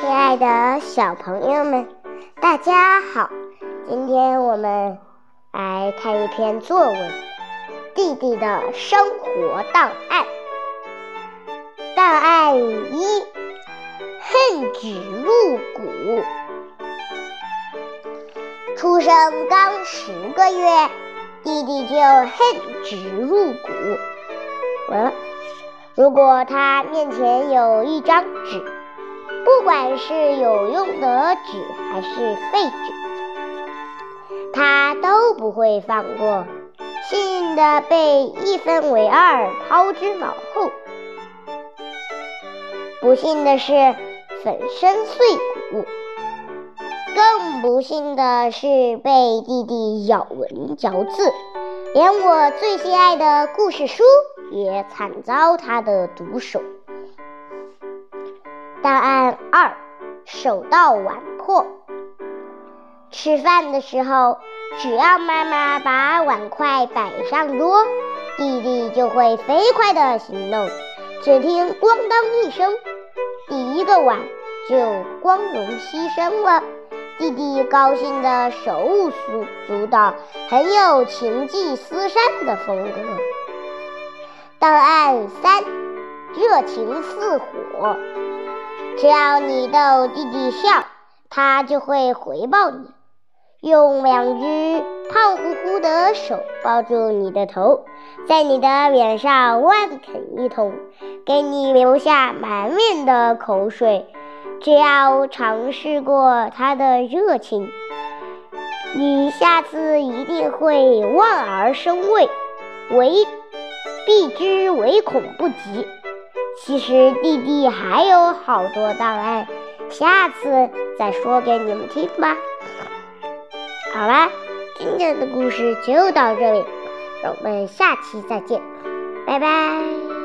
亲爱的小朋友们，大家好！今天我们来看一篇作文《弟弟的生活档案》。档案一：恨之入骨。出生刚十个月，弟弟就恨之入骨。完了，如果他面前有一张纸。不管是有用的纸还是废纸，他都不会放过，幸运的被一分为二，抛之脑后。不幸的是，粉身碎骨。更不幸的是，被弟弟咬文嚼字，连我最心爱的故事书也惨遭他的毒手。档案二：手到碗破。吃饭的时候，只要妈妈把碗筷摆上桌，弟弟就会飞快的行动。只听咣当一声，第一个碗就光荣牺牲了。弟弟高兴的手舞足蹈，很有情系丝衫的风格。档案三：热情似火。只要你逗弟弟笑，他就会回报你，用两只胖乎乎的手抱住你的头，在你的脸上乱啃一通，给你留下满脸的口水。只要尝试过他的热情，你下次一定会望而生畏，唯避之唯恐不及。其实弟弟还有好多档案，下次再说给你们听吧。好啦，今天的故事就到这里，我们下期再见，拜拜。